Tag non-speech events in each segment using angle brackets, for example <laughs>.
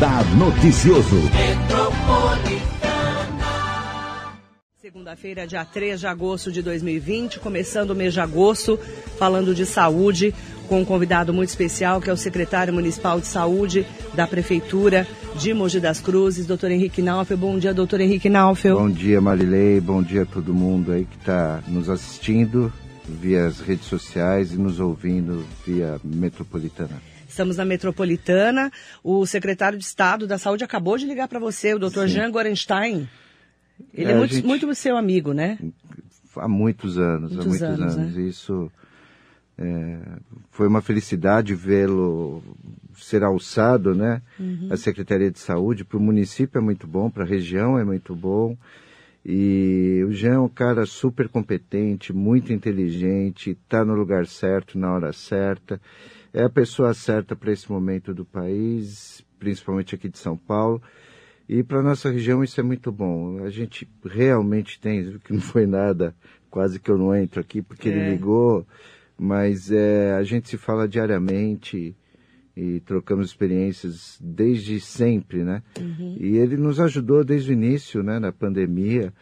Radar Noticioso. Segunda-feira, dia 3 de agosto de 2020, começando o mês de agosto, falando de saúde, com um convidado muito especial, que é o secretário municipal de saúde da Prefeitura de Mogi das Cruzes, doutor Henrique Naufel. Bom dia, doutor Henrique Naufel. Bom dia, Marilei. Bom dia a todo mundo aí que está nos assistindo via as redes sociais e nos ouvindo via Metropolitana. Estamos na Metropolitana. O secretário de Estado da Saúde acabou de ligar para você, o doutor Jean Gorenstein. Ele é, é muito, gente... muito seu amigo, né? Há muitos anos, muitos há muitos anos. anos. Né? Isso é, foi uma felicidade vê-lo ser alçado, né? Uhum. A Secretaria de Saúde para o município é muito bom, para a região é muito bom. E o Jean é um cara super competente, muito inteligente, está no lugar certo, na hora certa. É a pessoa certa para esse momento do país, principalmente aqui de São Paulo. E para nossa região isso é muito bom. A gente realmente tem, que não foi nada, quase que eu não entro aqui porque é. ele ligou, mas é, a gente se fala diariamente e trocamos experiências desde sempre, né? Uhum. E ele nos ajudou desde o início, né, na pandemia,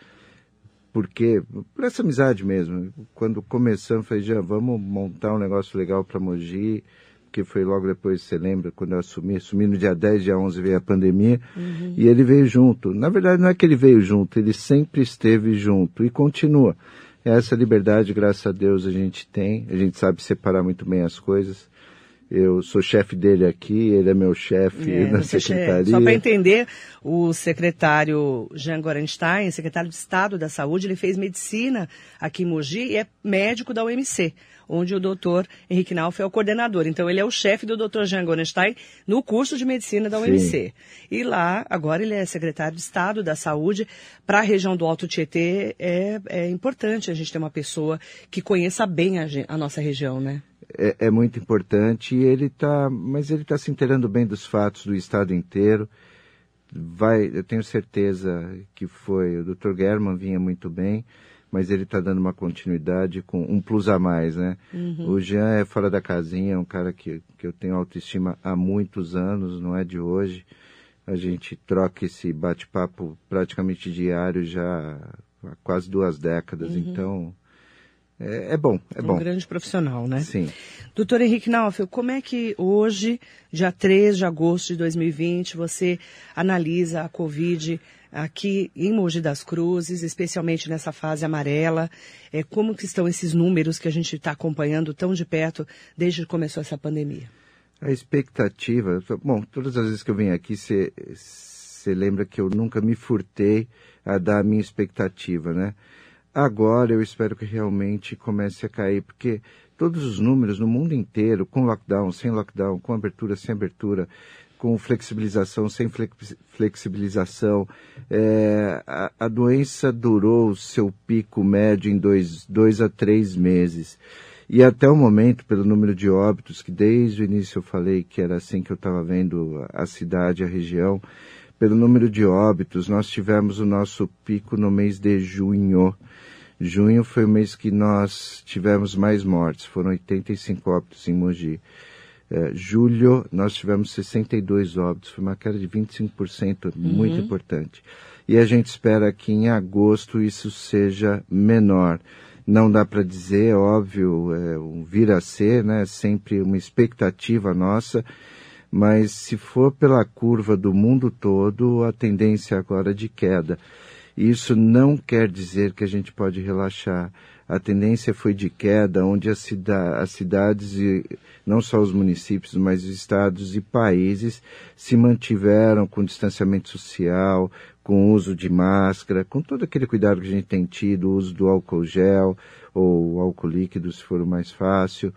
porque por essa amizade mesmo. Quando começamos, falei, já vamos montar um negócio legal para Mogi que foi logo depois, você lembra, quando eu assumi, assumi no dia 10, dia 11 veio a pandemia, uhum. e ele veio junto. Na verdade, não é que ele veio junto, ele sempre esteve junto e continua. Essa liberdade, graças a Deus, a gente tem, a gente sabe separar muito bem as coisas. Eu sou chefe dele aqui, ele é meu chefe é, na secretaria. Só para entender, o secretário Jean Gorenstein, secretário de Estado da Saúde, ele fez medicina aqui em Mogi e é médico da UMC, onde o doutor Henrique Nauf é o coordenador. Então, ele é o chefe do doutor Jean Gorenstein no curso de medicina da UMC. Sim. E lá, agora, ele é secretário de Estado da Saúde. Para a região do Alto Tietê, é, é importante a gente ter uma pessoa que conheça bem a, a nossa região, né? é, é muito importante e ele está, mas ele está se inteirando bem dos fatos do estado inteiro. Vai, eu tenho certeza que foi o Dr. German vinha muito bem, mas ele está dando uma continuidade com um plus a mais, né? Uhum. O Jean é fora da casinha, é um cara que, que eu tenho autoestima há muitos anos, não é de hoje. A gente troca esse bate-papo praticamente diário já há quase duas décadas, uhum. então é, é, bom, é bom. Um grande profissional, né? Sim. Doutor Henrique Naufel, como é que hoje, dia 3 de agosto de 2020, você analisa a Covid aqui em Mogi das Cruzes, especialmente nessa fase amarela? É, como que estão esses números que a gente está acompanhando tão de perto desde que começou essa pandemia? A expectativa, bom, todas as vezes que eu venho aqui, você lembra que eu nunca me furtei a dar a minha expectativa, né? Agora eu espero que realmente comece a cair, porque todos os números no mundo inteiro, com lockdown, sem lockdown, com abertura, sem abertura, com flexibilização, sem flexibilização, é, a, a, doença durou seu pico médio em dois, dois a três meses. E até o momento, pelo número de óbitos, que desde o início eu falei que era assim que eu estava vendo a cidade, a região, pelo número de óbitos, nós tivemos o nosso pico no mês de junho. Junho foi o mês que nós tivemos mais mortes, foram 85 óbitos em Mogi. É, julho, nós tivemos 62 óbitos, foi uma queda de 25%, uhum. muito importante. E a gente espera que em agosto isso seja menor. Não dá para dizer, óbvio, é, um vir a ser, né? Sempre uma expectativa nossa, mas se for pela curva do mundo todo, a tendência agora é de queda. Isso não quer dizer que a gente pode relaxar. A tendência foi de queda, onde as, cida as cidades, e não só os municípios, mas os estados e países se mantiveram com distanciamento social, com uso de máscara, com todo aquele cuidado que a gente tem tido, o uso do álcool gel ou álcool líquido, se for o mais fácil,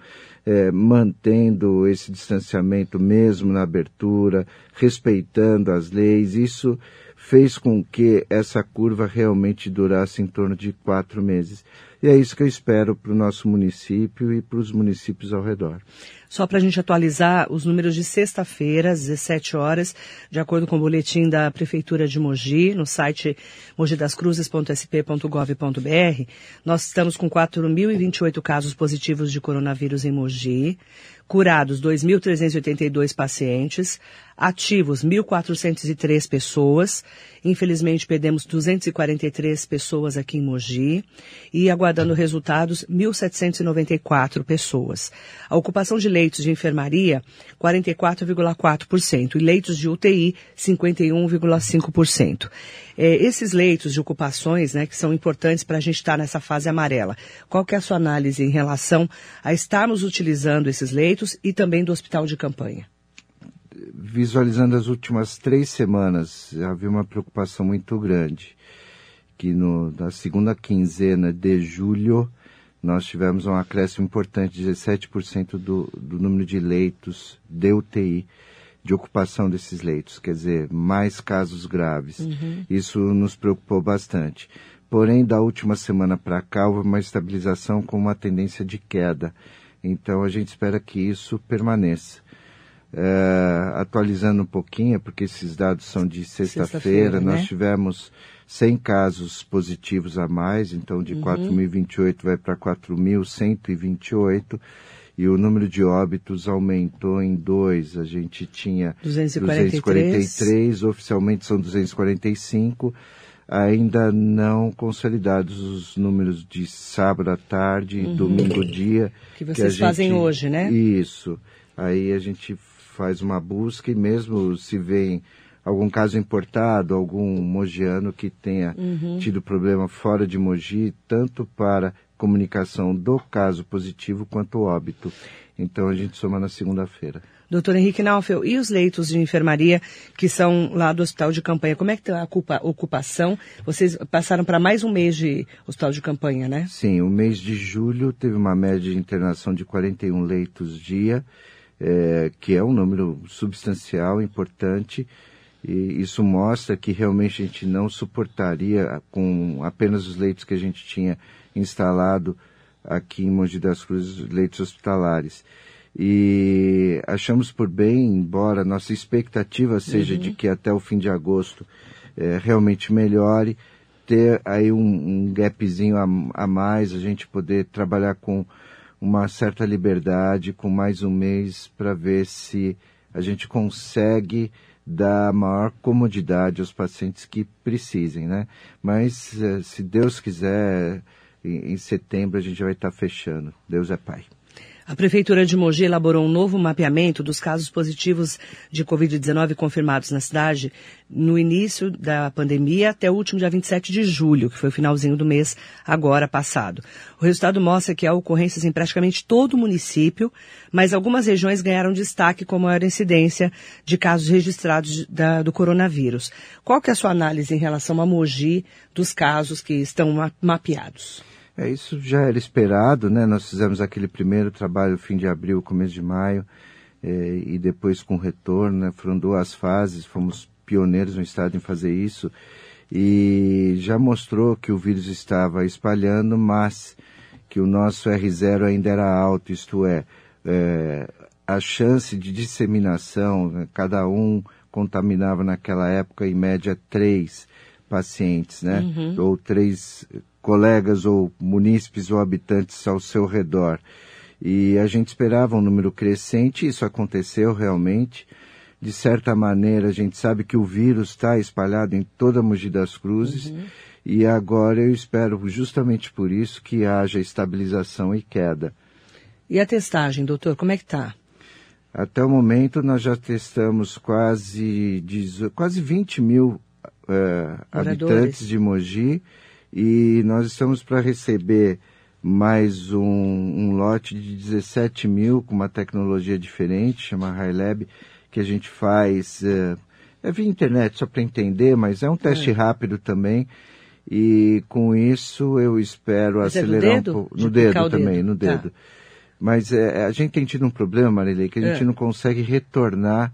é, mantendo esse distanciamento mesmo na abertura, respeitando as leis. Isso fez com que essa curva realmente durasse em torno de quatro meses. E é isso que eu espero para o nosso município e para os municípios ao redor. Só para a gente atualizar os números de sexta-feira, às 17 horas, de acordo com o boletim da Prefeitura de Mogi, no site mogidascruzes.sp.gov.br, nós estamos com 4.028 casos positivos de coronavírus em Mogi, curados 2.382 pacientes, ativos 1.403 pessoas. Infelizmente perdemos 243 pessoas aqui em Mogi e aguardando resultados 1.794 pessoas. A ocupação de leitos de enfermaria 44,4% e leitos de UTI 51,5%. É, esses leitos de ocupações, né, que são importantes para a gente estar nessa fase amarela. Qual que é a sua análise em relação a estarmos utilizando esses leitos e também do hospital de campanha? visualizando as últimas três semanas, havia uma preocupação muito grande, que no, na segunda quinzena de julho nós tivemos um acréscimo importante, 17% do, do número de leitos de UTI, de ocupação desses leitos, quer dizer, mais casos graves. Uhum. Isso nos preocupou bastante. Porém, da última semana para cá, houve uma estabilização com uma tendência de queda. Então, a gente espera que isso permaneça. É, atualizando um pouquinho, porque esses dados são de sexta-feira, sexta nós né? tivemos 100 casos positivos a mais, então de uhum. 4.028 vai para 4.128 e o número de óbitos aumentou em dois. A gente tinha 243, 243 oficialmente são 245 ainda não consolidados os números de sábado à tarde e uhum. domingo dia. Que vocês que fazem gente... hoje, né? Isso. Aí a gente faz uma busca e mesmo se vê algum caso importado, algum mogiano que tenha uhum. tido problema fora de Mogi, tanto para comunicação do caso positivo quanto óbito. Então a gente soma na segunda-feira. Doutor Henrique Naufel, e os leitos de enfermaria que são lá do hospital de campanha? Como é que está a ocupação? Vocês passaram para mais um mês de hospital de campanha, né? Sim, o mês de julho teve uma média de internação de 41 leitos dia é, que é um número substancial, importante, e isso mostra que realmente a gente não suportaria, com apenas os leitos que a gente tinha instalado aqui em Mogi das Cruzes, leitos hospitalares. E achamos por bem, embora nossa expectativa seja uhum. de que até o fim de agosto é, realmente melhore, ter aí um, um gapzinho a, a mais, a gente poder trabalhar com uma certa liberdade com mais um mês para ver se a gente consegue dar maior comodidade aos pacientes que precisem, né? Mas eh, se Deus quiser, em setembro a gente vai estar fechando. Deus é Pai. A Prefeitura de Mogi elaborou um novo mapeamento dos casos positivos de Covid-19 confirmados na cidade no início da pandemia até o último dia 27 de julho, que foi o finalzinho do mês agora passado. O resultado mostra que há ocorrências em praticamente todo o município, mas algumas regiões ganharam destaque com maior incidência de casos registrados da, do coronavírus. Qual que é a sua análise em relação a Mogi dos casos que estão mapeados? É, isso já era esperado, né? Nós fizemos aquele primeiro trabalho fim de abril, começo de maio, é, e depois com retorno, né? Foram duas fases, fomos pioneiros no estado em fazer isso, e já mostrou que o vírus estava espalhando, mas que o nosso R0 ainda era alto, isto é, é a chance de disseminação, né? cada um contaminava naquela época em média três pacientes, né? Uhum. Ou três colegas ou munícipes ou habitantes ao seu redor. E a gente esperava um número crescente, isso aconteceu realmente. De certa maneira, a gente sabe que o vírus está espalhado em toda a Mogi das Cruzes. Uhum. E agora eu espero, justamente por isso, que haja estabilização e queda. E a testagem, doutor, como é que está? Até o momento nós já testamos quase, quase 20 mil uh, habitantes de Mogi e nós estamos para receber mais um, um, lote de 17 mil com uma tecnologia diferente, chama HiLab, que a gente faz uh, é via internet só para entender, mas é um teste é. rápido também. E com isso eu espero mas é acelerar é um pouco. No dedo também, dedo. no tá. dedo. Tá. Mas é, a gente tem tido um problema, Marilei, que a gente é. não consegue retornar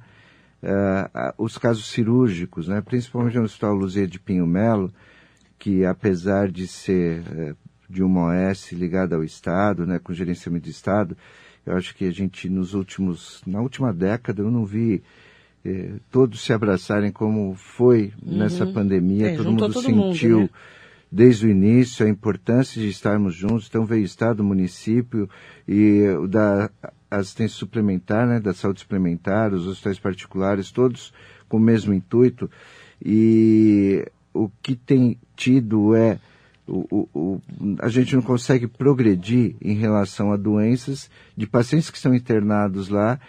uh, os casos cirúrgicos, né? principalmente no Hospital Luzia de Pinho Melo, que apesar de ser é, de uma OS ligada ao Estado, né, com gerenciamento do Estado. Eu acho que a gente nos últimos, na última década, eu não vi eh, todos se abraçarem como foi uhum. nessa pandemia. É, todo mundo todo sentiu mundo, né? desde o início a importância de estarmos juntos. Então veio o Estado, o município e o da assistência suplementar, né, da saúde suplementar, os hospitais particulares, todos com o mesmo intuito. E o que tem tido é o, o, o, a gente não consegue progredir em relação a doenças de pacientes que estão internados lá,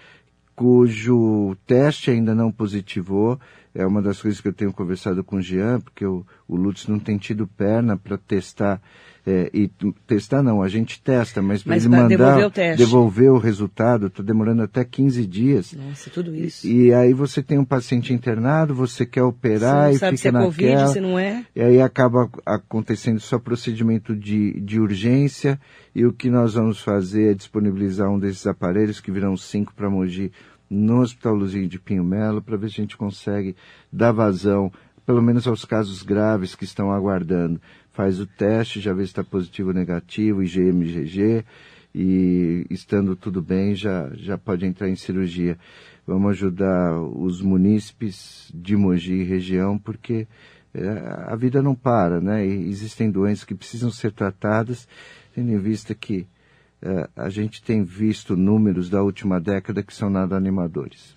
cujo teste ainda não positivou. É uma das coisas que eu tenho conversado com o Jean, porque o, o Lutz não tem tido perna para testar é, e testar não, a gente testa, mas para ele mandar devolver o, teste. devolver o resultado, está demorando até 15 dias. Nossa, tudo isso. E, e, aí você tem um paciente internado, você quer operar e sabe fica se é naquela. COVID, se não é. E aí acaba acontecendo só procedimento de, de urgência e o que nós vamos fazer é disponibilizar um desses aparelhos, que virão cinco para Mogi, no Hospital Luzinho de Pinho Melo, para ver se a gente consegue dar vazão, pelo menos aos casos graves que estão aguardando faz o teste, já vê se está positivo ou negativo, IgM, IgG, e estando tudo bem, já, já pode entrar em cirurgia. Vamos ajudar os munícipes de Mogi e região, porque é, a vida não para, né? E existem doenças que precisam ser tratadas, tendo em vista que a gente tem visto números da última década que são nada animadores.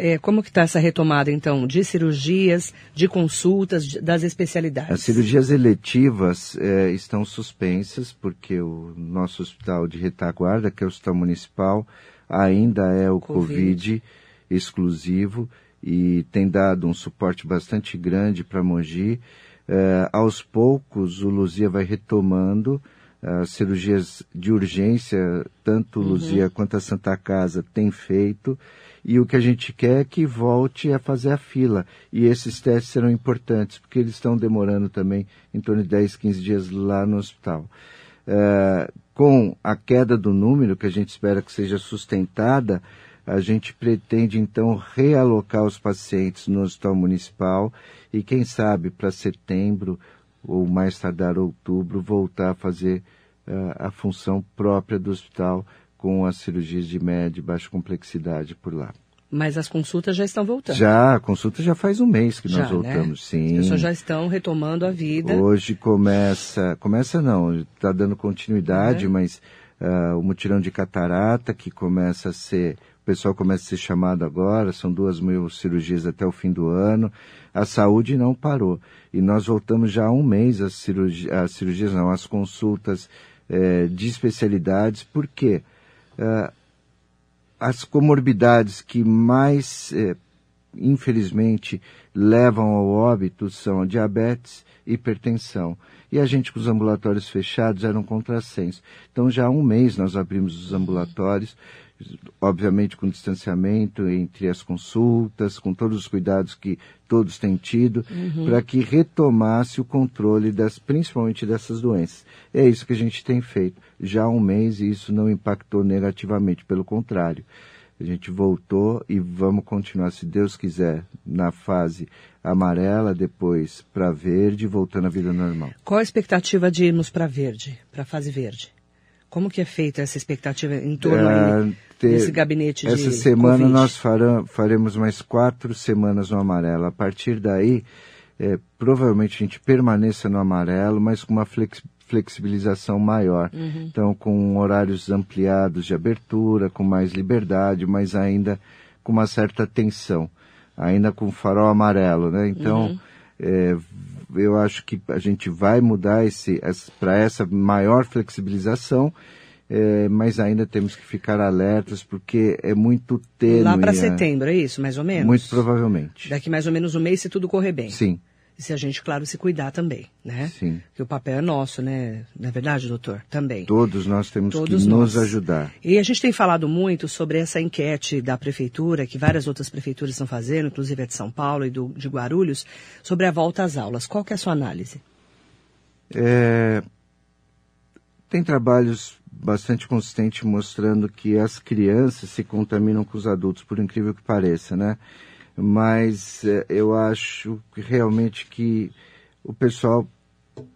É, como que está essa retomada, então, de cirurgias, de consultas, de, das especialidades? As cirurgias eletivas é, estão suspensas, porque o nosso hospital de retaguarda, que é o hospital municipal, ainda é o COVID, COVID exclusivo e tem dado um suporte bastante grande para Mogi. É, aos poucos, o Luzia vai retomando as cirurgias de urgência, tanto uhum. Luzia quanto a Santa Casa tem feito e o que a gente quer é que volte a fazer a fila. E esses testes serão importantes, porque eles estão demorando também em torno de 10, 15 dias lá no hospital. Uh, com a queda do número, que a gente espera que seja sustentada, a gente pretende então realocar os pacientes no hospital municipal e quem sabe para setembro ou mais tardar outubro voltar a fazer uh, a função própria do hospital com as cirurgias de média e baixa complexidade por lá. Mas as consultas já estão voltando. Já, a consulta já faz um mês que já, nós voltamos, né? sim. As pessoas já estão retomando a vida. Hoje começa, começa não, está dando continuidade, é. mas uh, o mutirão de catarata que começa a ser, pessoal começa a ser chamado agora, são duas mil cirurgias até o fim do ano. A saúde não parou. E nós voltamos já há um mês às, cirurgi às cirurgias, não, às consultas eh, de especialidades? Porque uh, as comorbidades que mais, eh, infelizmente, levam ao óbito são diabetes, hipertensão. E a gente com os ambulatórios fechados era um contrassenso. Então já há um mês nós abrimos os ambulatórios, obviamente com distanciamento entre as consultas, com todos os cuidados que todos têm tido, uhum. para que retomasse o controle das, principalmente dessas doenças. É isso que a gente tem feito já há um mês e isso não impactou negativamente, pelo contrário. A gente voltou e vamos continuar, se Deus quiser, na fase amarela, depois para verde, voltando à vida normal. Qual a expectativa de irmos para verde, para a fase verde? Como que é feita essa expectativa em torno é, ter, desse gabinete de Essa semana COVID? nós farão, faremos mais quatro semanas no amarelo. A partir daí, é, provavelmente a gente permaneça no amarelo, mas com uma flex, flexibilização maior. Uhum. Então, com horários ampliados de abertura, com mais liberdade, mas ainda com uma certa tensão, ainda com farol amarelo, né? Então, uhum. é, eu acho que a gente vai mudar esse, para essa maior flexibilização, é, mas ainda temos que ficar alertas porque é muito tênue. Lá para setembro, é isso, mais ou menos? Muito provavelmente. Daqui mais ou menos um mês, se tudo correr bem. Sim. E se a gente, claro, se cuidar também, né? Sim. Que o papel é nosso, né? Não é verdade, doutor? Também. Todos nós temos Todos que nós. nos ajudar. E a gente tem falado muito sobre essa enquete da prefeitura, que várias outras prefeituras estão fazendo, inclusive a de São Paulo e do, de Guarulhos, sobre a volta às aulas. Qual que é a sua análise? É... Tem trabalhos bastante consistentes mostrando que as crianças se contaminam com os adultos, por incrível que pareça, né? Mas é, eu acho que realmente que o pessoal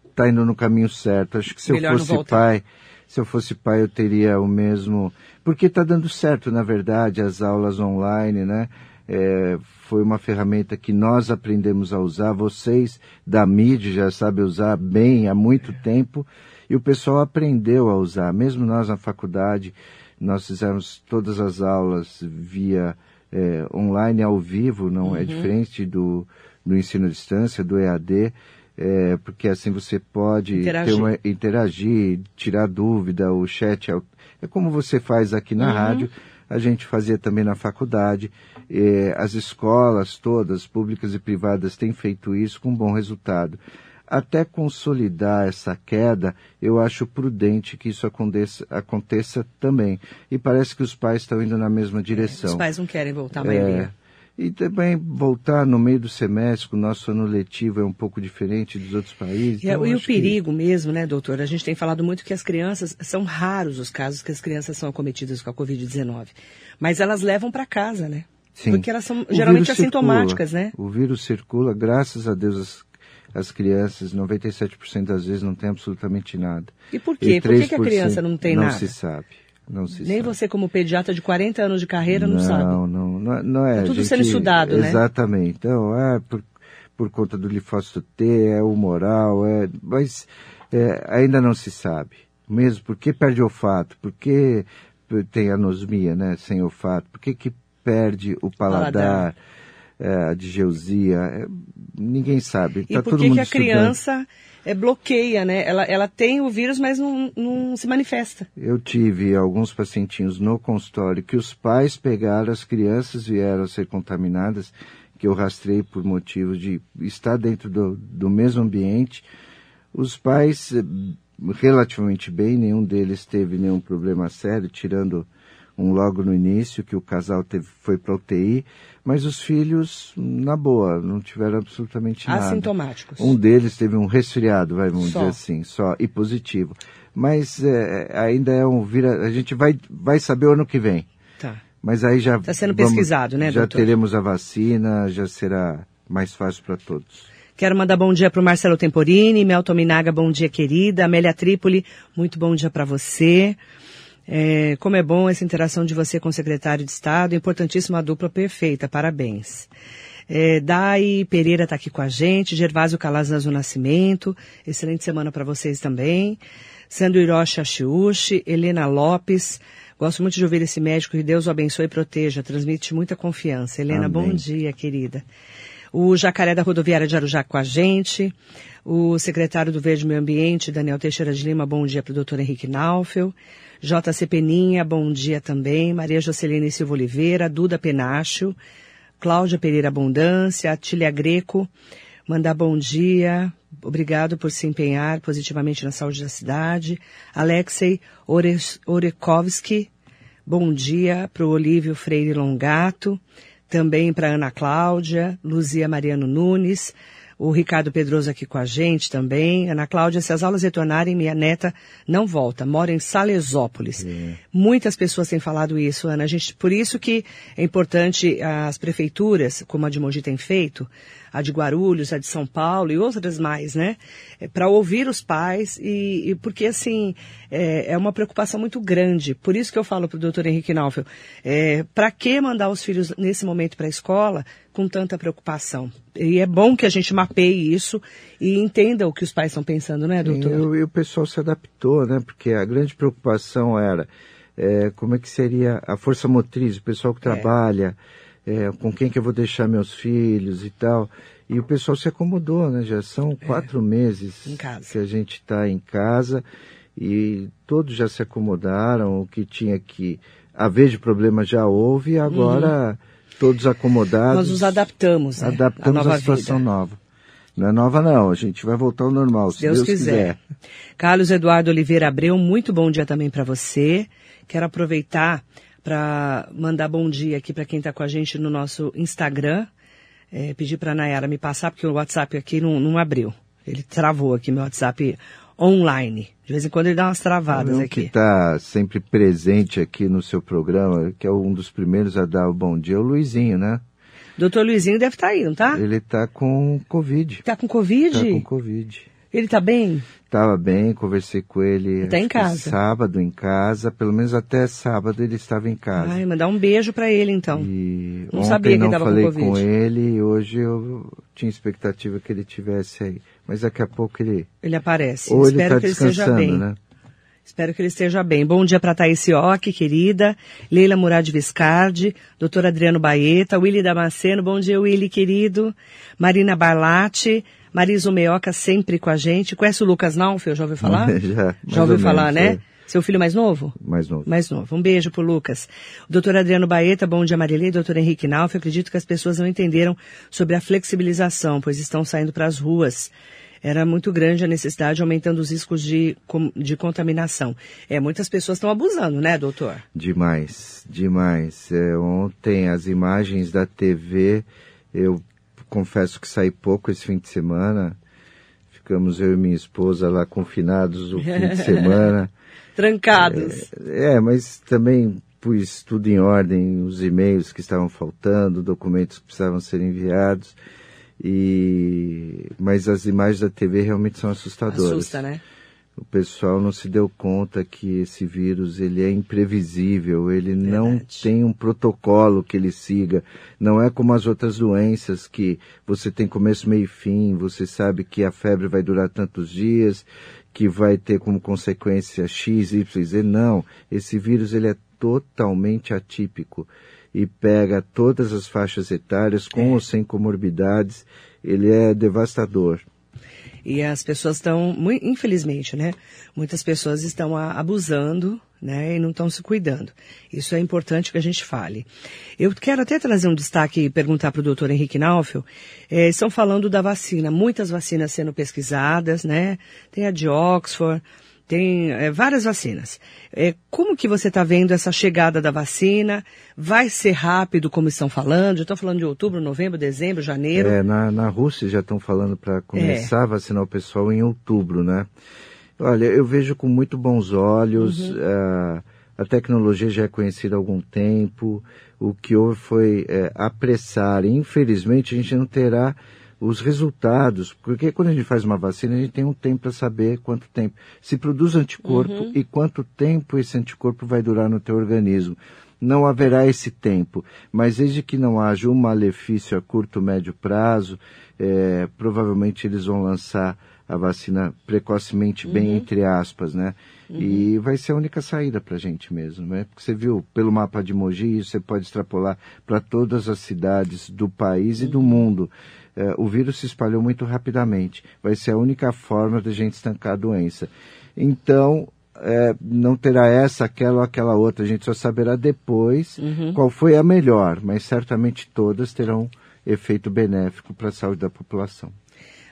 está indo no caminho certo. Acho que se Melhor eu fosse pai, se eu fosse pai, eu teria o mesmo. Porque está dando certo, na verdade, as aulas online, né? É, foi uma ferramenta que nós aprendemos a usar. Vocês da mídia já sabem usar bem há muito tempo e o pessoal aprendeu a usar. Mesmo nós na faculdade, nós fizemos todas as aulas via é, online ao vivo, não é diferente do, do ensino à distância, do EAD, é, porque assim você pode Interagir. ter uma, interagir, tirar dúvida, o chat é, é como você faz aqui na rádio, a gente fazia também na faculdade. É, as escolas todas, públicas e privadas, têm feito isso com bom resultado. Até consolidar essa queda, eu acho prudente que isso aconteça, aconteça também. E parece que os pais estão indo na mesma direção. Os pais não querem voltar, É, maioria. e também voltar no meio do semestre, o nosso ano letivo é um pouco diferente dos outros países. E, é- então e o acho que- perigo mesmo, né, doutor? A gente tem falado muito que as crianças, são raros os casos que as crianças são acometidas com a Covid-19. Mas elas levam para casa, né? Sim. Porque elas são geralmente assintomáticas, circula. né? O vírus circula, graças a Deus as, as crianças, 97% das vezes não tem absolutamente nada. E por quê? Por que, que a 3% criança não tem não nada? se sabe. Não se Nem sabe. você, como pediatra de 40 anos de carreira, não, sabe. Não, não, não, é- não. É tudo gente- sendo estudado, né? Exatamente. Então, é por, por conta do linfócito T, é humoral, é, mas é, ainda não se sabe. Mesmo porque perde olfato, porque tem anosmia, né, sem olfato, por que que perde o paladar, Paladar. É, a digeusia, é, ninguém sabe. E Tá por todo que, a criança é, bloqueia, né? Ela, ela tem o vírus, mas não, não se manifesta. Eu tive alguns pacientinhos no consultório que os pais pegaram, as crianças vieram a ser contaminadas, que eu rastrei por motivo de estar dentro do, do mesmo ambiente. Os pais, eh, relativamente bem, nenhum deles teve nenhum problema sério, tirando um logo no início, que o casal teve, foi para UTI, mas os filhos, na boa, não tiveram absolutamente nada. Assintomáticos. Um deles teve um resfriado, vai, vamos Só. dizer assim, só, e positivo. Mas é, ainda é um vira. A gente vai, vai saber o ano que vem. Tá. Mas aí já. Tá sendo vamos- pesquisado, né, Já doutor? teremos a vacina, já será mais fácil para todos. Quero mandar bom dia para o Marcelo Temporini, Mel Tominaga, bom dia, querida. Amélia Trípoli, muito bom dia para você. É, como é bom essa interação de você com o secretário de Estado, importantíssima dupla perfeita, parabéns. É, Dai Pereira está aqui com a gente, Gervásio Calazans do Nascimento, excelente semana para vocês também. Sandro Hiroshi Ashiushi, Helena Lopes, gosto muito de ouvir esse médico, que Deus o abençoe e proteja, transmite muita confiança. Helena, bom Amém. dia, querida. O Jacaré da Rodoviária de Arujá com a gente. O secretário do Verde Meio Ambiente, Daniel Teixeira de Lima, bom dia para o doutor Henrique Naufel. JC Peninha, bom dia também. Maria Jocelene Silva Oliveira, Duda Penacho. Cláudia Pereira Abundância, Atília Greco, mandar bom dia. Obrigado por se empenhar positivamente na saúde da cidade. Alexei Orekovski, bom dia para o Olívio Freire Longato. Também para Ana Cláudia, Luzia Mariano Nunes, o Ricardo Pedroso aqui com a gente também. Ana Cláudia, se as aulas retornarem, minha neta não volta, mora em Salesópolis. Muitas pessoas têm falado isso, Ana. A gente, por isso que é importante as prefeituras, como a de Mogi tem feito, a de Guarulhos, a de São Paulo e outras mais, né? para ouvir os pais e, e porque assim é, é uma preocupação muito grande. Por isso que eu falo para o doutor Henrique Naufel, é, para que mandar os filhos nesse momento para a escola com tanta preocupação? E é bom que a gente mapeie isso e entenda o que os pais estão pensando, né, doutor? E, o- e o pessoal se adaptou, né? Porque a grande preocupação era é, como é que seria a força motriz, o pessoal que trabalha, é, com quem que eu vou deixar meus filhos e tal. E o pessoal se acomodou, né? Já são quatro meses É. Casa. que a gente está em casa e todos já se acomodaram. O que tinha que haver de problema já houve e agora todos acomodados. Uhum. Nós nos adaptamos, né? Adaptamos à situação vida. nova. Não é nova não, a gente vai voltar ao normal, se Deus, Deus, quiser. Carlos Eduardo Oliveira Abreu, muito bom dia também para você. Quero aproveitar para mandar bom dia aqui para quem está com a gente no nosso Instagram. É, pedir para a Nayara me passar, porque o WhatsApp aqui não, não abriu. Ele travou aqui, meu WhatsApp online. De vez em quando ele dá umas travadas Um que aqui. está sempre presente aqui no seu programa, que é um dos primeiros a dar o bom dia, é o Luizinho, né? Doutor Luizinho deve estar aí, não tá? Ele está com Covid. Tá com Covid? Está com Covid. Ele está bem? Estava bem, conversei com ele tá em casa. sábado em casa, pelo menos até sábado ele estava em casa. Ai, mandar um beijo para ele então. E não sabia que estava falei com Covid. com ele e hoje eu tinha expectativa que ele tivesse aí. Mas daqui a pouco ele. Ele aparece. Ou Espero ele tá que ele esteja bem. né? Espero que ele esteja bem. Bom dia para Thaís Sioc, querida. Leila Murad Viscardi, doutor Adriano Baeta, Willy Damasceno. Bom dia, Willy, querido. Marina Barlatti, Marisa Meoca sempre com a gente. Conhece o Lucas Naufel? Já ouviu falar? <laughs> Já, Já ouviu ou falar, menos, né? é. Seu filho mais novo? Mais novo. Mais novo. Um beijo pro Lucas. Doutor Adriano Baeta, bom dia Marilei, doutor Henrique Nauf. Acredito que as pessoas não entenderam sobre a flexibilização, pois estão saindo para as ruas. Era muito grande a necessidade, aumentando os riscos de, de contaminação. É, muitas pessoas estão abusando, né, doutor? Demais, demais. É, ontem as imagens da TV, eu confesso que saí pouco esse fim de semana. Ficamos eu e minha esposa lá confinados o fim de <laughs> semana. Trancados. É, mas também pus tudo em ordem, os e-mails que estavam faltando, documentos que precisavam ser enviados. E mas as imagens da TV realmente são assustadoras. Assusta, né? O pessoal não se deu conta que esse vírus ele é imprevisível, ele não Verdade. tem um protocolo que ele siga. Não é como as outras doenças que você tem começo, meio e fim, você sabe que a febre vai durar tantos dias, que vai ter como consequência X, Y, Z. Não, esse vírus ele é totalmente atípico e pega todas as faixas etárias com ou sem comorbidades. Ele é devastador. E as pessoas estão, infelizmente, né? Muitas pessoas estão abusando, né? E não estão se cuidando. Isso é importante que a gente fale. Eu quero até trazer um destaque e perguntar para o doutor Henrique Naufel. Eh, estão falando da vacina, muitas vacinas sendo pesquisadas, né? Tem a de Oxford, tem eh, várias vacinas. Eh, como que você está vendo essa chegada da vacina? Vai ser rápido, como estão falando? Estão falando de outubro, novembro, dezembro, janeiro? É, na, na Rússia já estão falando para começar a vacinar o pessoal em outubro, né? Olha, eu vejo com muito bons olhos. ah, a tecnologia já é conhecida há algum tempo. O que houve foi é, apressar. Infelizmente, a gente não terá os resultados, porque quando a gente faz uma vacina, a gente tem um tempo para saber quanto tempo se produz anticorpo e quanto tempo esse anticorpo vai durar no teu organismo. Não haverá esse tempo, mas desde que não haja um malefício a curto, médio prazo, eh, provavelmente eles vão lançar a vacina precocemente, bem entre aspas, né? E vai ser a única saída para a gente mesmo, né? Porque você viu pelo mapa de Mogi, isso você pode extrapolar para todas as cidades do país e do mundo. Eh, o vírus se espalhou muito rapidamente. Vai ser a única forma da gente estancar a doença. Então, eh, não terá essa, aquela ou aquela outra. A gente só saberá depois qual foi a melhor, mas certamente todas terão efeito benéfico para a saúde da população.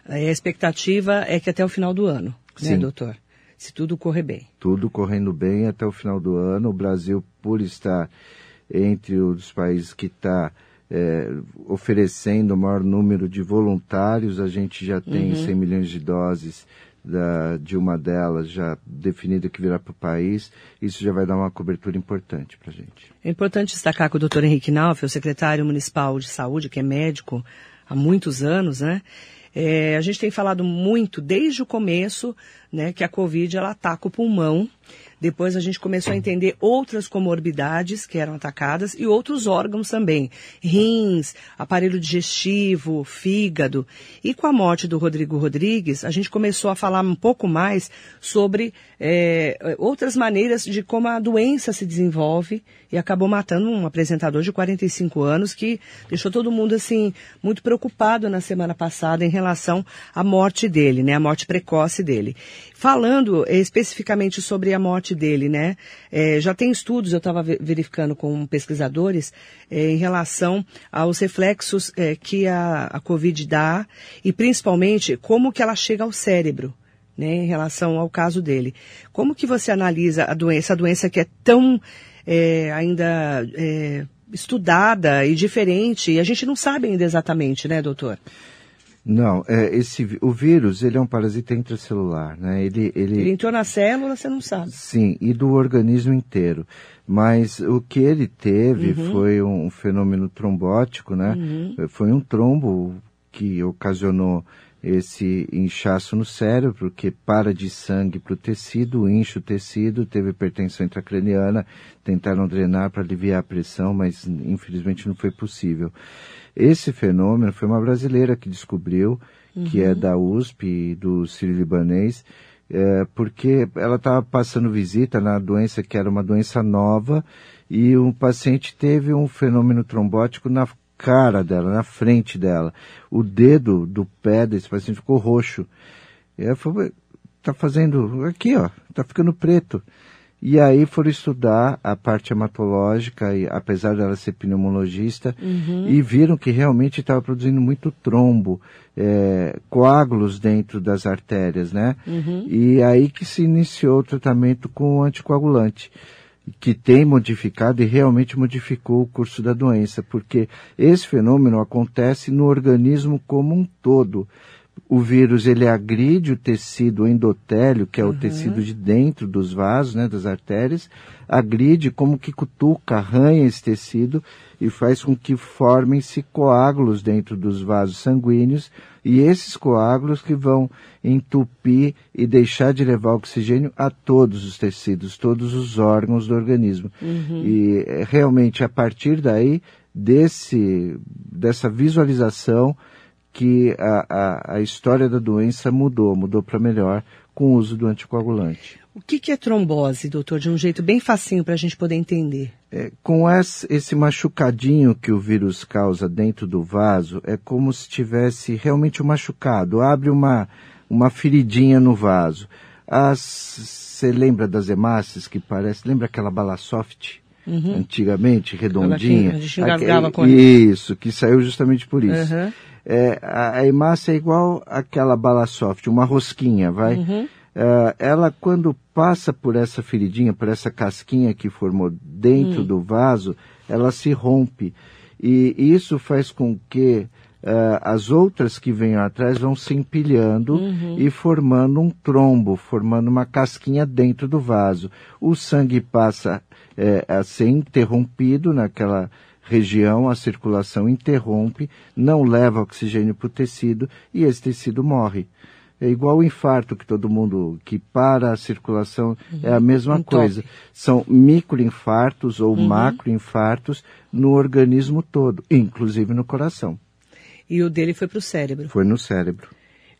Aí A expectativa é que até o final do ano, né, Sim. doutor? Se tudo correr bem. tudo correndo bem até o final do ano. O Brasil, por estar entre os países que está oferecendo o maior número de voluntários, a gente já tem 100 milhões de doses da- de uma delas já definida que virá para o país. Isso já vai dar uma cobertura importante para a gente. É importante destacar que o doutor Henrique Nauf, o secretário municipal de saúde, que é médico há muitos anos, né? É, a gente tem falado muito desde o começo, né, que a Covid ela ataca o pulmão. Depois a gente começou a entender outras comorbidades que eram atacadas e outros órgãos também. Rins, aparelho digestivo, fígado. E com a morte do Rodrigo Rodrigues, a gente começou a falar um pouco mais sobre é, outras maneiras de como a doença se desenvolve e acabou matando um apresentador de 45 anos que deixou todo mundo assim muito preocupado na semana passada em relação à morte dele, né, a morte precoce dele. Falando especificamente sobre a morte dele, né, eh, já tem estudos, eu estava verificando com pesquisadores eh, em relação aos reflexos eh, que a, a Covid dá e principalmente como que ela chega ao cérebro né, em relação ao caso dele. Como que você analisa a doença, a doença que é tão é, ainda é, estudada e diferente, e a gente não sabe ainda exatamente, né, doutor? Não, é, esse, o vírus ele é um parasita intracelular, né? Ele, ele, Ele entrou na célula, você não sabe. Sim, e do organismo inteiro. Mas o que ele teve Uhum. foi um fenômeno trombótico, né? Foi um trombo que ocasionou esse inchaço no cérebro, que para de sangue para o tecido, incha o tecido, teve hipertensão intracraniana, tentaram drenar para aliviar a pressão, mas infelizmente não foi possível. Esse fenômeno foi uma brasileira que descobriu, uhum. que é da USP, do Sírio-Libanês, é, porque ela estava passando visita na doença que era uma doença nova e o paciente teve um fenômeno trombótico na cara dela, na frente dela. O dedo do pé desse paciente ficou roxo. E ela falou, tá fazendo aqui, ó, tá ficando preto. E aí foram estudar a parte hematológica, e, apesar dela ser pneumologista, uhum. e viram que realmente estava produzindo muito trombo, é, coágulos dentro das artérias, né? Uhum. E aí que se iniciou o tratamento com o anticoagulante que tem modificado e realmente modificou o curso da doença, porque esse fenômeno acontece no organismo como um todo. O vírus ele agride o tecido endotélio, que é uhum. o tecido de dentro dos vasos, né, das artérias, agride como que cutuca, arranha esse tecido e faz com que formem-se coágulos dentro dos vasos sanguíneos e esses coágulos que vão entupir e deixar de levar oxigênio a todos os tecidos, todos os órgãos do organismo. Uhum. E é, realmente a partir daí desse dessa visualização que a, a, a história da doença mudou, mudou para melhor com o uso do anticoagulante. O que, que é trombose, doutor, de um jeito bem facinho para a gente poder entender? É, com esse, esse machucadinho que o vírus causa dentro do vaso, é como se tivesse realmente um machucado. Abre uma, uma feridinha no vaso. Você lembra das hemácias que parece? Lembra aquela bala soft? Uhum. Antigamente, redondinha. a gente engasgava com Isso, que saiu justamente por isso. Uhum. É, a, a hemácia é igual aquela bala soft, uma rosquinha, vai? Uhum. Uh, ela quando passa por essa feridinha, por essa casquinha que formou dentro hum. do vaso, ela se rompe. E isso faz com que as outras que vêm atrás vão se empilhando uhum. e formando um trombo, formando uma casquinha dentro do vaso. O sangue passa é, a ser interrompido naquela região, a circulação interrompe, não leva oxigênio para o tecido e esse tecido morre. É igual o infarto que todo mundo que para a circulação uhum. é a mesma um coisa. Top. São microinfartos ou uhum. macroinfartos no organismo todo, inclusive no coração. E o dele foi para o cérebro? Foi no cérebro.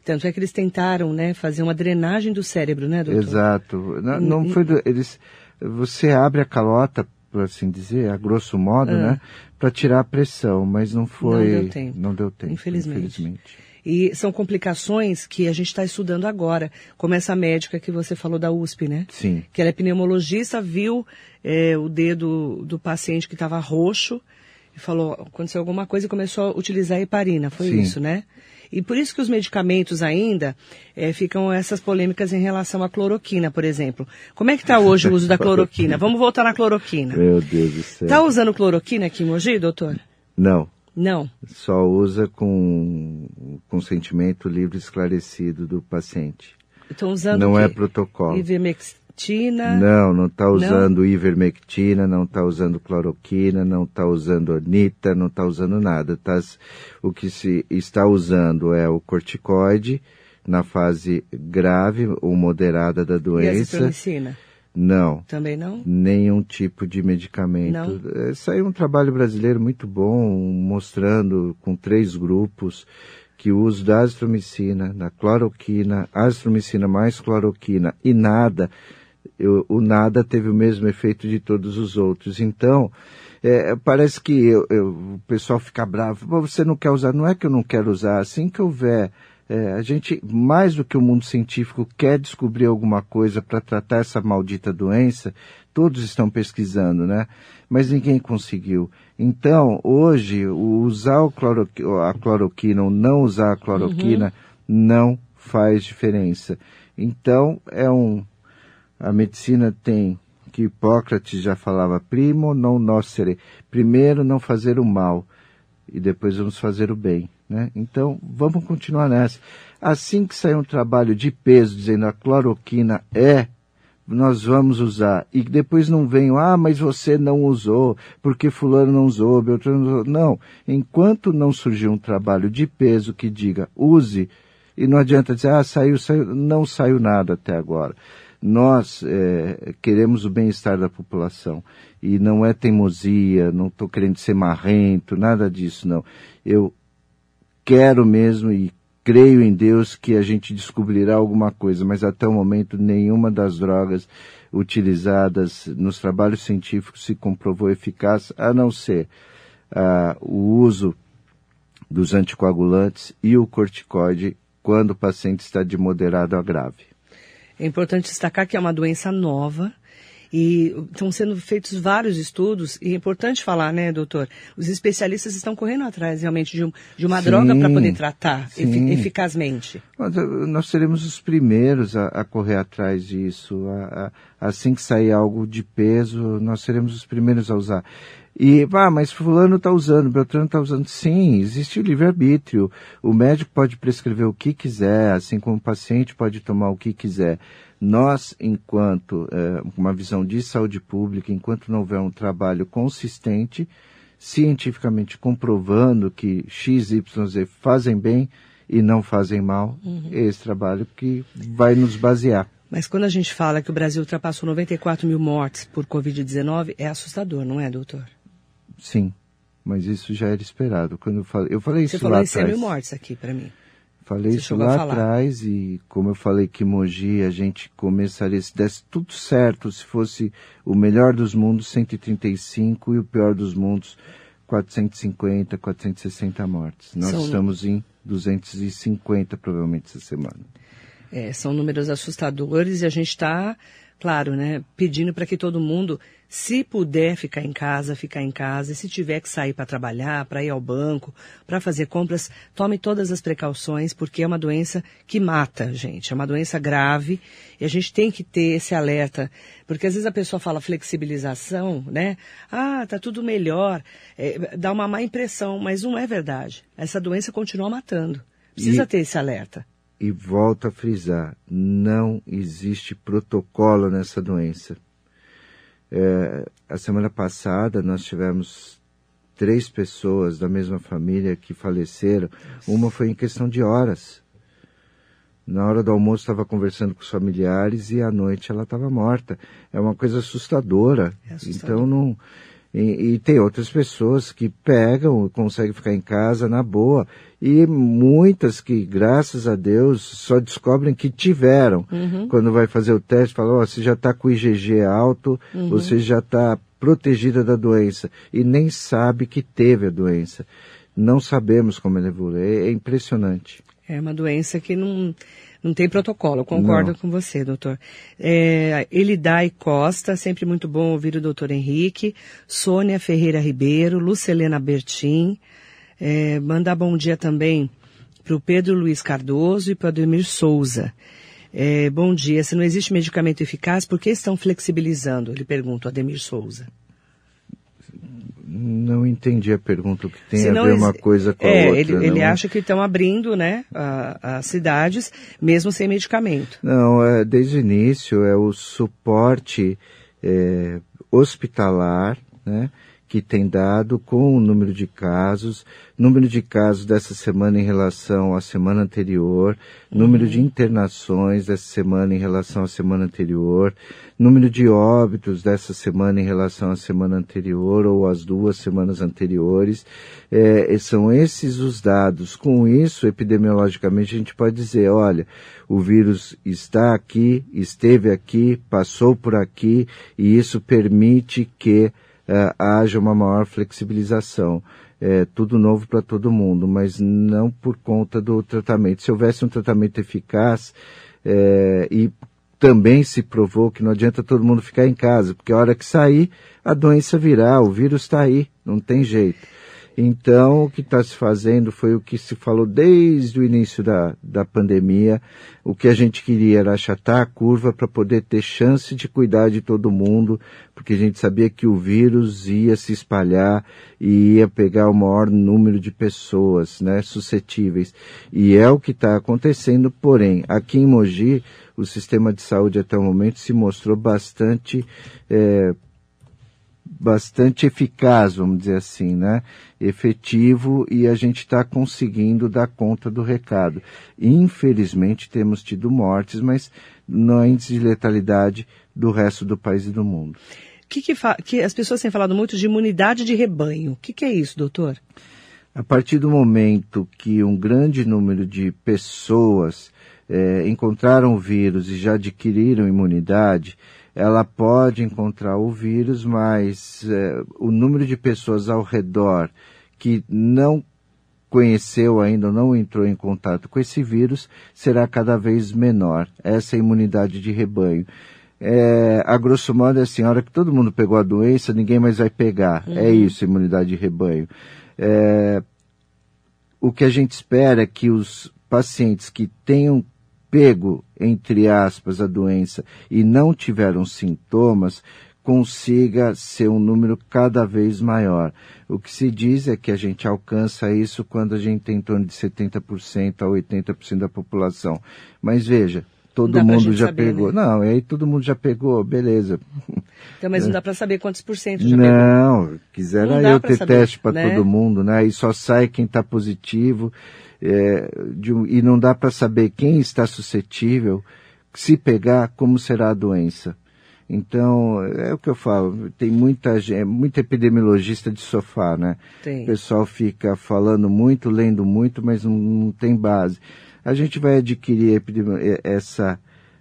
Tanto é que eles tentaram, né, fazer uma drenagem do cérebro, né, doutor? Exato. Não, não foi do, eles. Você abre a calota, por assim dizer, a grosso modo, ah. né, para tirar a pressão, mas não foi. Não deu tempo. Não deu tempo. Infelizmente. infelizmente. E são complicações que a gente está estudando agora, como essa médica que você falou da USP, né? Sim. Que ela é pneumologista, viu é, o dedo do paciente que estava roxo falou, aconteceu alguma coisa e começou a utilizar a heparina, foi Sim. isso, né? E por isso que os medicamentos ainda é, ficam essas polêmicas em relação à cloroquina, por exemplo. Como é que está hoje o uso da <laughs> cloroquina? Vamos voltar na cloroquina. Meu Deus do céu. Está usando cloroquina aqui em Mogi, doutor? Não. Não. Só usa com consentimento livre esclarecido do paciente. Estão usando Não é protocolo. Ivermectina? Não, não está usando não? ivermectina, não está usando cloroquina, não está usando anita, não está usando nada. Tá, o que se está usando é o corticoide na fase grave ou moderada da doença. E não. Também não? Nenhum tipo de medicamento. Não. É, saiu um trabalho brasileiro muito bom, mostrando com três grupos que o uso da azitromicina, da cloroquina, azitromicina mais cloroquina e nada, eu, o nada teve o mesmo efeito de todos os outros. Então, é, parece que eu, eu, o pessoal fica bravo. Você não quer usar? Não é que eu não quero usar. Assim que houver é, a gente, mais do que o mundo científico, quer descobrir alguma coisa para tratar essa maldita doença, todos estão pesquisando, né? Mas ninguém conseguiu. Então, hoje, usar o cloroqui, a cloroquina ou não usar a cloroquina uhum. não faz diferença. Então, é um. A medicina tem que Hipócrates já falava, primo non nocere. Primeiro, não fazer o mal, e depois vamos fazer o bem. Né? Então, vamos continuar nessa. Assim que sair um trabalho de peso dizendo a cloroquina é, nós vamos usar. E depois não venham, ah, mas você não usou, porque fulano não usou, Beltrano não usou. Não, enquanto não surgir um trabalho de peso que diga use, E não adianta dizer, ah, saiu, saiu. Não saiu nada até agora. Nós é, queremos o bem-estar da população. E não é teimosia, não estou querendo ser marrento, nada disso, não. Eu quero mesmo e creio em Deus que a gente descobrirá alguma coisa, mas até o momento nenhuma das drogas utilizadas nos trabalhos científicos se comprovou eficaz, a não ser uh, o uso dos anticoagulantes e o corticoide quando o paciente está de moderado a grave. É importante destacar que é uma doença nova, e estão sendo feitos vários estudos, e é importante falar, né, doutor? Os especialistas estão correndo atrás realmente de, um, de uma sim, droga para poder tratar efic eficazmente. Uh, nós seremos os primeiros a, a correr atrás disso. A, a, assim que sair algo de peso, nós seremos os primeiros a usar. E, ah, mas fulano está usando, Beltrano está usando. Sim, existe o livre-arbítrio. O médico pode prescrever o que quiser, assim como o paciente pode tomar o que quiser. Nós, enquanto é, uma visão de saúde pública, enquanto não houver um trabalho consistente, cientificamente comprovando que X, Y, Z fazem bem e não fazem mal, uhum. é esse trabalho que vai nos basear. Mas quando a gente fala que o Brasil ultrapassou 94 mil mortes por Covid-19, é assustador, não é, doutor? Sim, mas isso já era esperado. Quando eu falei, eu falei Você isso lá atrás. Você falou em 100 mil mortes aqui para mim. Falei isso lá atrás e como eu falei que Mogi a gente começaria, se desse tudo certo, se fosse o melhor dos mundos, 135 e o pior dos mundos, 450, 460 mortes. Nós São... estamos em 250 provavelmente essa semana. É, são números assustadores e a gente está claro, né, pedindo para que todo mundo, se puder ficar em casa, ficar em casa, e se tiver que sair para trabalhar, para ir ao banco, para fazer compras, tome todas as precauções, porque é uma doença que mata, gente, é uma doença grave, e a gente tem que ter esse alerta, porque às vezes a pessoa fala flexibilização, né, ah, tá tudo melhor, é, dá uma má impressão, mas não é verdade, essa doença continua matando, precisa e... ter esse alerta. E volto a frisar, não existe protocolo nessa doença. É, a semana passada nós tivemos três pessoas da mesma família que faleceram. Uma foi em questão de horas. Na hora do almoço estava conversando com os familiares e à noite ela estava morta. É uma coisa assustadora. É assustador. Então não e, e, tem outras pessoas que pegam, conseguem ficar em casa na boa. E muitas que, graças a Deus, só descobrem que tiveram. Uhum. Quando vai fazer o teste, fala, oh, você já está com o IgG alto, uhum. você já está protegida da doença. E nem sabe que teve a doença. Não sabemos como ela evolui. É, é impressionante. É uma doença que não não tem protocolo, concordo Não. com você, doutor. É, Elidai Costa, sempre muito bom ouvir o doutor Henrique. Sônia Ferreira Ribeiro, Lucelena Bertin. É, mandar bom dia também para o Pedro Luiz Cardoso e para o Ademir Souza. É, bom dia. Se não existe medicamento eficaz, por que estão flexibilizando? Ele pergunta, Ademir Souza. Não entendi a pergunta, o que tem a ver uma coisa com a é, outra. Ele, não... ele acha que estão abrindo né, as cidades, mesmo sem medicamento. Não, é, desde o início é o suporte é, hospitalar, né? Que tem dado com o número de casos, número de casos dessa semana em relação à semana anterior, uhum. número de internações dessa semana em relação à semana anterior, número de óbitos dessa semana em relação à semana anterior ou às duas semanas anteriores. É, são esses os dados. Com isso, epidemiologicamente, a gente pode dizer, olha, o vírus está aqui, esteve aqui, passou por aqui, e isso permite que uh, haja uma maior flexibilização. É tudo novo para todo mundo, mas não por conta do tratamento. Se houvesse um tratamento eficaz é, e também se provou que não adianta todo mundo ficar em casa, porque a hora que sair, a doença virá, o vírus está aí, não tem jeito. Então, o que está se fazendo foi o que se falou desde o início da, da pandemia. O que a gente queria era achatar a curva para poder ter chance de cuidar de todo mundo, porque a gente sabia que o vírus ia se espalhar e ia pegar o maior número de pessoas né, suscetíveis. E é o que está acontecendo, porém, aqui em Mogi, o sistema de saúde até o momento se mostrou bastante. É, bastante eficaz, vamos dizer assim, né? Efetivo e a gente está conseguindo dar conta do recado. Infelizmente temos tido mortes, mas no índice de letalidade do resto do país e do mundo. Que, que, que as pessoas têm falado muito de imunidade de rebanho. O que, que é isso, doutor? A partir do momento que um grande número de pessoas é, encontraram o vírus e já adquiriram imunidade, ela pode encontrar o vírus, mas é, o número de pessoas ao redor que não conheceu ainda, não entrou em contato com esse vírus, será cada vez menor. Essa é a imunidade de rebanho. É, a grosso modo é assim, a hora que todo mundo pegou a doença, ninguém mais vai pegar. É uhum. É isso, imunidade de rebanho. É, o que a gente espera é que os pacientes que tenham pego, entre aspas, a doença e não tiveram sintomas, consiga ser um número cada vez maior. O que se diz é que a gente alcança isso quando a gente tem em torno de 70% a 80% da população. Mas veja, todo mundo já saber, pegou. Né? Não, aí todo mundo já pegou, beleza. Então, mas não dá para saber quantos por cento já não, pegou. Não, quisera eu ter saber, teste para né? todo mundo, né? E só sai quem está positivo é, de, e não dá para saber quem está suscetível, se pegar, como será a doença. Então, é o que eu falo, tem muita gente, muita epidemiologista de sofá, né? Tem. O pessoal fica falando muito, lendo muito, mas não, não tem base. A gente vai adquirir essa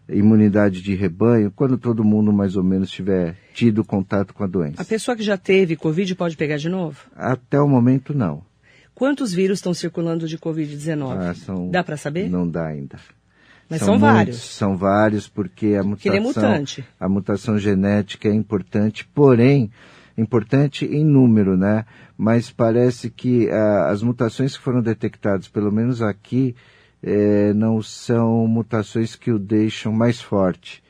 imunidade de rebanho quando todo mundo mais ou menos tiver tido contato com a doença. A pessoa que já teve Covid pode pegar de novo? Até o momento, não. Quantos vírus estão circulando de Covid-19? Ah, são... Dá para saber? Não dá ainda. Mas são, são vários. São vários porque a mutação, é mutante. a mutação genética é importante, porém importante em número, né? Mas parece que ah, as mutações que foram detectadas, pelo menos aqui, eh, não são mutações que o deixam mais forte.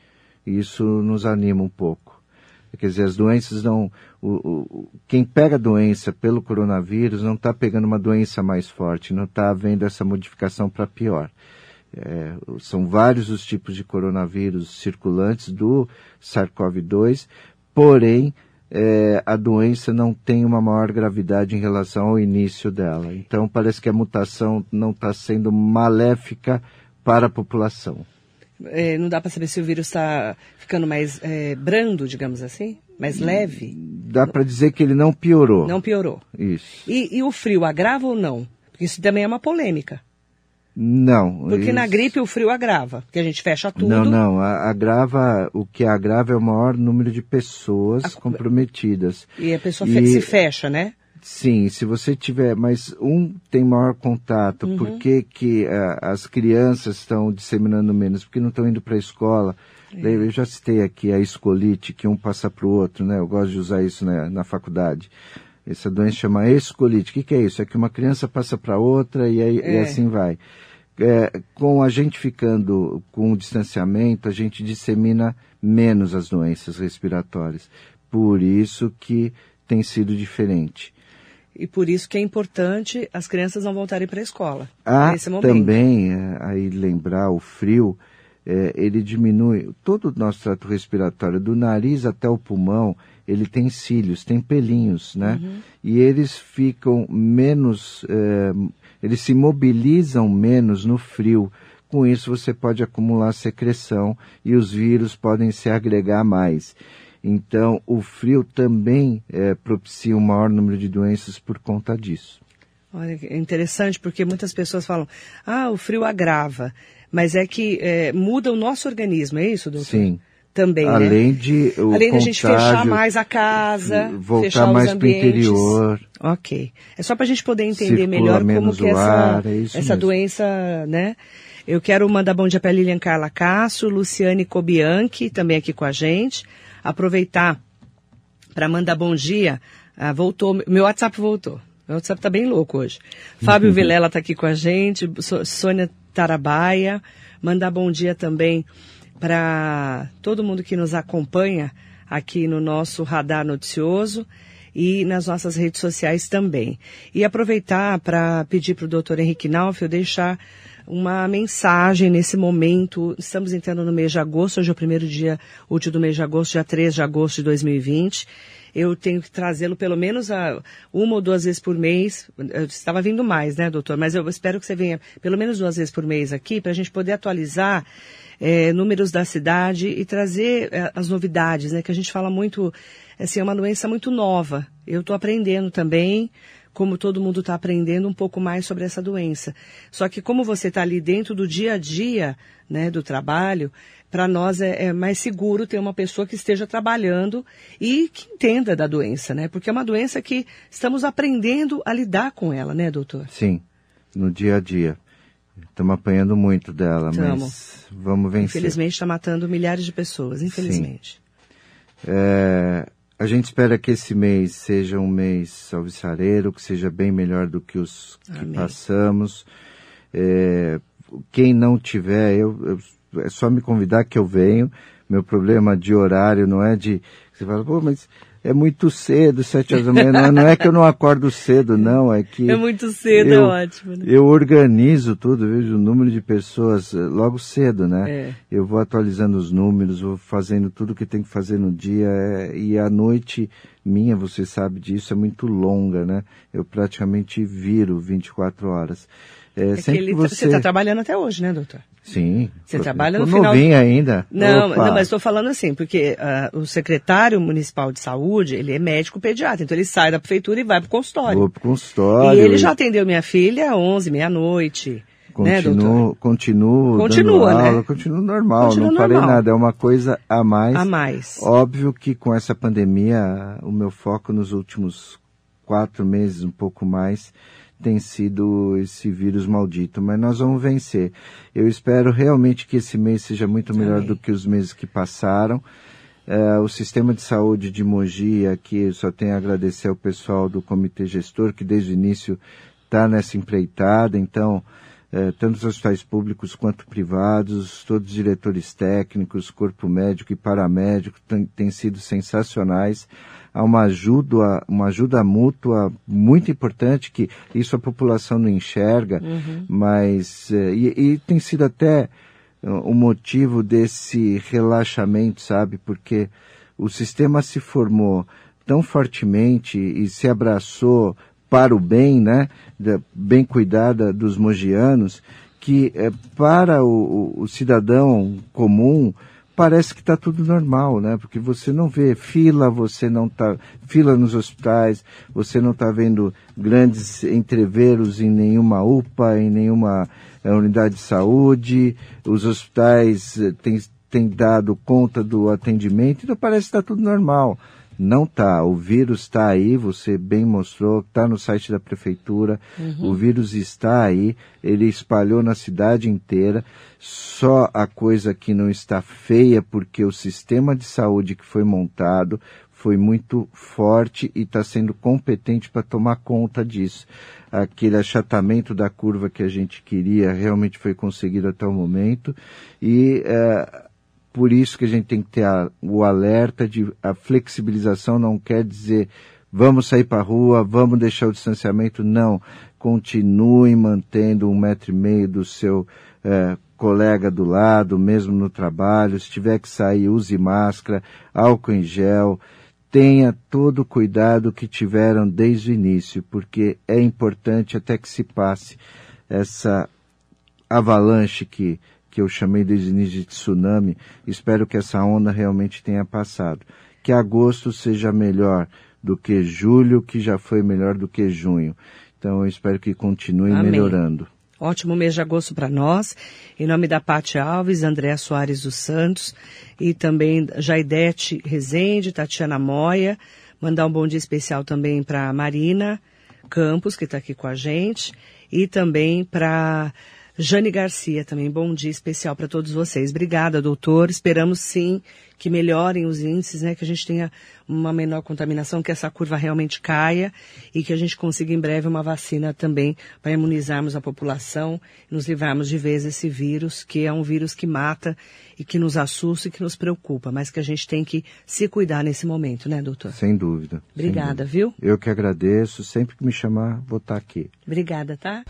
Isso nos anima um pouco. Quer dizer, as doenças não. O, o, quem pega a doença pelo coronavírus não está pegando uma doença mais forte, não está havendo essa modificação para pior. É, são vários os tipos de coronavírus circulantes do SARS-CoV-2, porém é, a doença não tem uma maior gravidade em relação ao início dela. Então parece que a mutação não está sendo maléfica para a população é, não dá para saber se o vírus está ficando mais é, brando, digamos assim? Mais leve? Dá para dizer que ele não piorou. Não piorou. Isso. E, e, o frio agrava ou não? Porque isso também é uma polêmica. Não. Porque isso... na gripe o frio agrava, porque a gente fecha tudo. Não, não. Agrava, o que agrava é o maior número de pessoas a... comprometidas. E a pessoa e... se fecha, né? Sim, se você tiver, mas um tem maior contato, uhum. por que, que uh, as crianças estão disseminando menos? Porque não estão indo para a escola. É. Eu já citei aqui a escolite, que um passa para o outro, né? Eu gosto de usar isso na, na faculdade. Essa doença chama escolite. O que, que é isso? É que uma criança passa para outra e, aí, é. e assim vai. É, com a gente ficando com o distanciamento, a gente dissemina menos as doenças respiratórias. Por isso que tem sido diferente. E por isso que é importante as crianças não voltarem para a escola. Ah, nesse momento. também, é, aí lembrar, o frio, é, ele diminui todo o nosso trato respiratório, do nariz até o pulmão, ele tem cílios, tem pelinhos, né? Uhum. E eles ficam menos, é, eles se mobilizam menos no frio. Com isso você pode acumular secreção e os vírus podem se agregar mais. Então, o frio também é, propicia um maior número de doenças por conta disso. Olha, é interessante porque muitas pessoas falam, ah, o frio agrava, mas é que é, muda o nosso organismo, é isso, doutor? Sim. Também, né? Além né? de o Além de a gente fechar mais a casa, voltar fechar mais para o interior. Ok. É só para a gente poder entender melhor como que essa, ar, é essa doença, né? Eu quero mandar bom dia para Lilian Carla Casso, Luciane Cobianchi, também aqui com a gente aproveitar para mandar bom dia. Ah, voltou, meu WhatsApp voltou. Meu WhatsApp está bem louco hoje. Fábio uhum. Vilela está aqui com a gente, Sônia Tarabaia. Mandar bom dia também para todo mundo que nos acompanha aqui no nosso radar noticioso e nas nossas redes sociais também. E aproveitar para pedir para o doutor Henrique Naufel deixar uma mensagem nesse momento. Estamos entrando no mês de agosto, hoje é o primeiro dia útil do mês de agosto, dia 3 de agosto de 2020. eu tenho que trazê-lo pelo menos a, uma ou duas vezes por mês. Eu estava vindo mais, né, doutor? Mas eu espero que você venha pelo menos duas vezes por mês aqui para a gente poder atualizar é, números da cidade e trazer é, as novidades, né? Que a gente fala muito, assim, é uma doença muito nova. Eu estou aprendendo também como todo mundo está aprendendo um pouco mais sobre essa doença. Só que como você está ali dentro do dia a dia, né, do trabalho, para nós é, é, mais seguro ter uma pessoa que esteja trabalhando e que entenda da doença, né? Porque é uma doença que estamos aprendendo a lidar com ela, né, doutor? Sim, no dia a dia. Estamos apanhando muito dela, Tamo. mas vamos vencer. Infelizmente está matando milhares de pessoas, infelizmente. É, a gente espera que esse mês seja um mês alvissareiro, que seja bem melhor do que os que Amém. passamos. É, quem não tiver, eu, eu, é só me convidar que eu venho. Meu problema de horário não é de. Você fala, pô, mas é muito cedo, sete horas da manhã. Não, não, é que eu não acordo cedo, não, é que. É muito cedo, é eu, é ótimo. Né? Eu organizo tudo, vejo o número de pessoas eh, logo cedo, né? É. Eu vou atualizando os números, vou fazendo tudo que tem que fazer no dia. É, e a noite minha, você sabe disso, é muito longa, né? Eu praticamente viro 24 horas. É, é sempre que você está trabalhando até hoje, né, doutor? Sim. Você trabalha no final. novinho ainda. Não, não mas estou falando assim, porque uh, o secretário municipal de saúde, ele é médico pediatra, então ele sai da prefeitura e vai para o consultório. Vou para o consultório. E ele já atendeu minha filha às 11, meia-noite. Né, continuo, continuo Continua, né? Aula, continuo normal, Continua não parei normal. nada, é uma coisa a mais. A mais. Óbvio que com essa pandemia, o meu foco nos últimos quatro meses, um pouco mais, tem sido esse vírus maldito, mas nós vamos vencer. Eu espero realmente que esse mês seja muito melhor Amém. do que os meses que passaram. É, o sistema de saúde de Mogi, aqui só tenho a agradecer ao pessoal do comitê gestor, que desde o início está nessa empreitada, então, é, tanto os hospitais públicos quanto privados, todos os diretores técnicos, corpo médico e paramédico têm sido sensacionais há uma ajuda, uma ajuda mútua muito importante que isso a população não enxerga, uhum. mas eh, e, e, tem sido até eh, o motivo desse relaxamento, sabe? Porque o sistema se formou tão fortemente e se abraçou para o bem, né? Bem cuidada dos mogianos, que é, para o, o, cidadão comum parece que está tudo normal, né? Porque você não vê fila, você não tá fila nos hospitais, você não está vendo grandes entreveros em nenhuma UPA, em nenhuma é, unidade de saúde, os hospitais eh, têm, têm dado conta do atendimento, então parece que está tudo normal. Não tá. O vírus está aí, você bem mostrou, está no site da prefeitura. Uhum. O vírus está aí, ele espalhou na cidade inteira. Só a coisa que não está feia porque o sistema de saúde que foi montado foi muito forte e está sendo competente para tomar conta disso. Aquele achatamento da curva que a gente queria realmente foi conseguido até o momento e uh, por isso que a gente tem que ter a, o alerta de a flexibilização não quer dizer vamos sair para a rua, vamos deixar o distanciamento, não. Continue mantendo um metro e meio do seu é, colega do lado, mesmo no trabalho. Se tiver que sair, use máscara, álcool em gel. Tenha todo o cuidado que tiveram desde o início, porque é importante até que se passe essa avalanche que que eu chamei desde o início de tsunami, espero que essa onda realmente tenha passado. Que agosto seja melhor do que julho, que já foi melhor do que junho. Então eu espero que continue Amém. melhorando. Ótimo mês de agosto para nós. Em nome da Pati Alves, André Soares dos Santos e também Jaidete Rezende, Tatiana Moia. Mandar um bom dia especial também para Marina Campos, que está aqui com a gente, e também para Jane Garcia também, bom dia especial para todos vocês. Obrigada, doutor. Esperamos sim que melhorem os índices, né, que a gente tenha uma menor contaminação, que essa curva realmente caia e que a gente consiga em breve uma vacina também para imunizarmos a população e nos livrarmos de vez desse vírus, que é um vírus que mata e que nos assusta e que nos preocupa, mas que a gente tem que se cuidar nesse momento, né, doutor? Sem dúvida. Obrigada, sem dúvida. viu? Eu que agradeço. Sempre que me chamar, vou estar aqui. Obrigada, tá?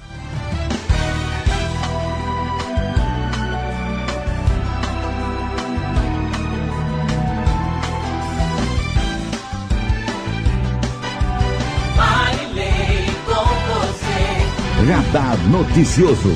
Radar Noticioso.